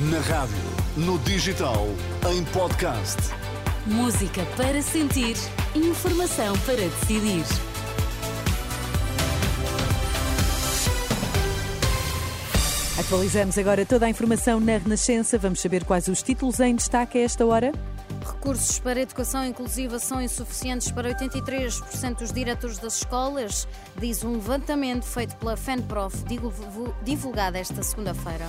Na rádio, no digital, em podcast. Música para sentir, informação para decidir. Atualizamos agora toda a informação na Renascença. Vamos saber quais os títulos em destaque a esta hora. Recursos para a educação inclusiva são insuficientes para 83% dos diretores das escolas, diz um levantamento feito pela FENPROF, divulgado esta segunda-feira.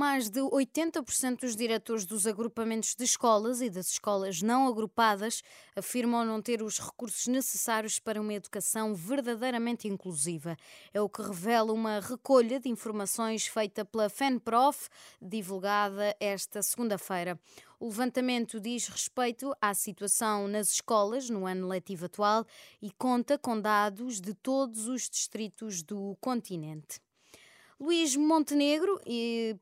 Mais de 80% dos diretores dos agrupamentos de escolas e das escolas não agrupadas afirmam não ter os recursos necessários para uma educação verdadeiramente inclusiva. É o que revela uma recolha de informações feita pela FENPROF, divulgada esta segunda-feira. O levantamento diz respeito à situação nas escolas no ano letivo atual e conta com dados de todos os distritos do continente. Luís Montenegro,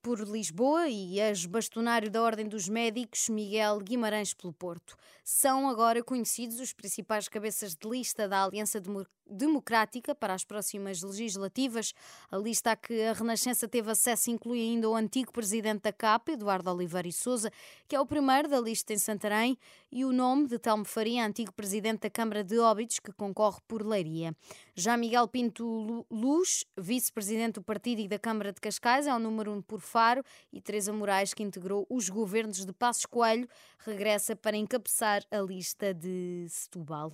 por Lisboa, e ex-bastonário da Ordem dos Médicos, Miguel Guimarães pelo Porto. São agora conhecidos os principais cabeças de lista da Aliança Democrática para as próximas legislativas. A lista a que a Renascença teve acesso inclui ainda o antigo presidente da CAP, Eduardo Oliveira e Souza, que é o primeiro da lista em Santarém, e o nome de Telmo Faria, antigo presidente da Câmara de Óbidos, que concorre por Leiria. Já Miguel Pinto Luz, vice-presidente do partido e da Câmara de Cascais, é o número um por Faro, e Teresa Moraes, que integrou os governos de Passos Coelho, regressa para encabeçar a lista de Setúbal.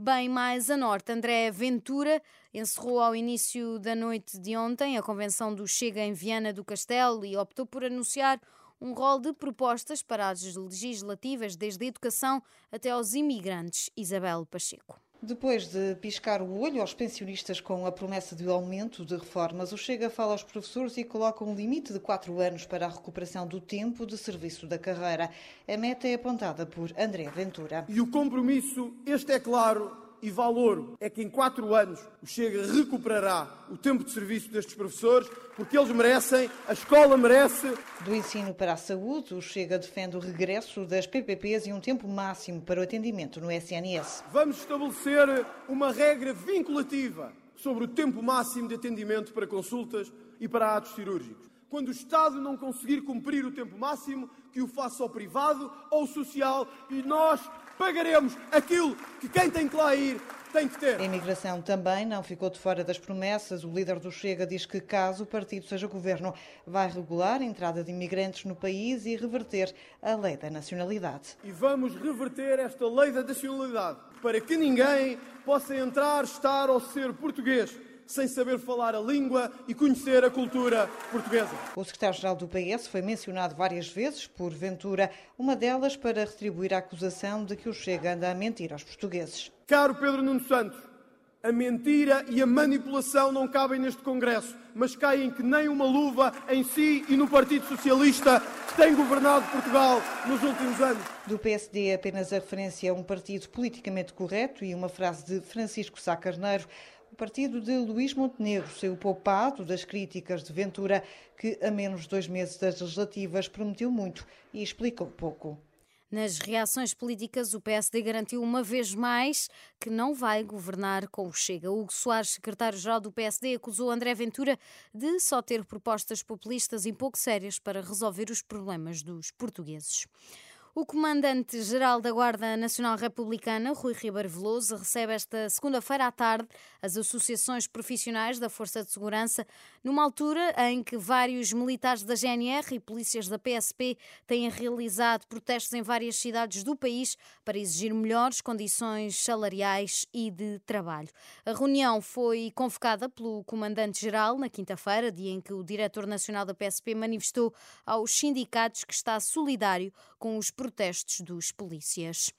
Bem mais a norte, André Ventura encerrou ao início da noite de ontem a convenção do Chega em Viana do Castelo e optou por anunciar um rol de propostas para as legislativas, desde a educação até aos imigrantes. Isabel Pacheco. Depois de piscar o olho aos pensionistas com a promessa de aumento de reformas, o Chega fala aos professores e coloca um limite de quatro anos para a recuperação do tempo de serviço da carreira. A meta é apontada por André Ventura. E o compromisso, este é claro, e valor é que em quatro anos o Chega recuperará o tempo de serviço destes professores, porque eles merecem, a escola merece. Do ensino para a saúde, o Chega defende o regresso das PPPs e um tempo máximo para o atendimento no SNS. Vamos estabelecer uma regra vinculativa sobre o tempo máximo de atendimento para consultas e para atos cirúrgicos. Quando o Estado não conseguir cumprir o tempo máximo, que o faça ao privado ou social e nós pagaremos aquilo que quem tem que lá ir tem que ter. A imigração também não ficou de fora das promessas. O líder do Chega diz que, caso o partido seja governo, vai regular a entrada de imigrantes no país e reverter a lei da nacionalidade. E vamos reverter esta lei da nacionalidade para que ninguém possa entrar, estar ou ser português sem saber falar a língua e conhecer a cultura portuguesa. O secretário-geral do PS foi mencionado várias vezes por Ventura, uma delas para retribuir a acusação de que o Chega anda a mentir aos portugueses. Caro Pedro Nuno Santos, a mentira e a manipulação não cabem neste Congresso, mas caem que nem uma luva em si e no Partido Socialista que tem governado Portugal nos últimos anos. Do PSD, apenas a referência a um partido politicamente correto e uma frase de Francisco Sá Carneiro partido de Luís Montenegro saiu poupado das críticas de Ventura, que a menos de dois meses das legislativas prometeu muito e explicou pouco. Nas reações políticas, o PSD garantiu uma vez mais que não vai governar com o Chega. Hugo Soares, secretário-geral do PSD, acusou André Ventura de só ter propostas populistas e pouco sérias para resolver os problemas dos portugueses. O comandante-geral da Guarda Nacional Republicana, Rui Ribeiro Veloso, recebe esta segunda-feira à tarde as associações profissionais da Força de Segurança, numa altura em que vários militares da GNR e polícias da PSP têm realizado protestos em várias cidades do país para exigir melhores condições salariais e de trabalho. A reunião foi convocada pelo comandante-geral na quinta-feira, dia em que o diretor nacional da PSP manifestou aos sindicatos que está solidário com os protestos dos polícias.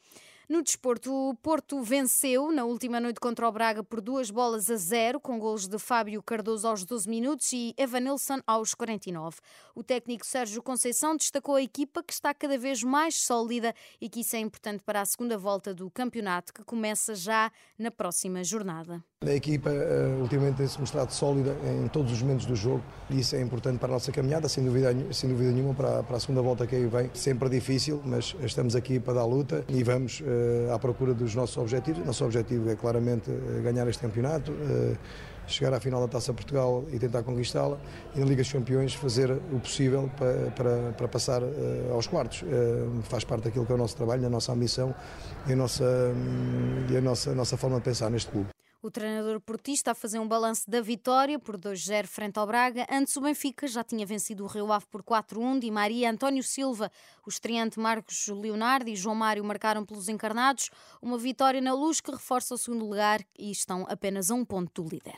No desporto, o Porto venceu na última noite contra o Braga por duas bolas a zero, com golos de Fábio Cardoso aos 12 minutos e Evanilson aos 49. O técnico Sérgio Conceição destacou a equipa que está cada vez mais sólida e que isso é importante para a segunda volta do campeonato, que começa já na próxima jornada. A equipa uh, ultimamente tem-se mostrado sólida em todos os momentos do jogo e isso é importante para a nossa caminhada, sem dúvida, sem dúvida nenhuma, para, para a segunda volta que aí vem. Sempre difícil, mas estamos aqui para dar luta e vamos uh, à procura dos nossos objetivos. Nosso objetivo é claramente uh, ganhar este campeonato chegar à final da Taça Portugal e tentar conquistá-la, e na Liga dos Campeões fazer o possível para, para, para passar uh, aos quartos. Uh, faz parte daquilo que é o nosso trabalho, a nossa ambição e a nossa, um, e a nossa, a nossa forma de pensar neste clube. O treinador portista a fazer um balanço da vitória por 2-0 frente ao Braga. Antes o Benfica já tinha vencido o Rio Ave por 4-1. Di Maria, António Silva, o estreante Marcos Leonardo e João Mário marcaram pelos encarnados. Uma vitória na luz que reforça o segundo lugar e estão apenas a um ponto do líder.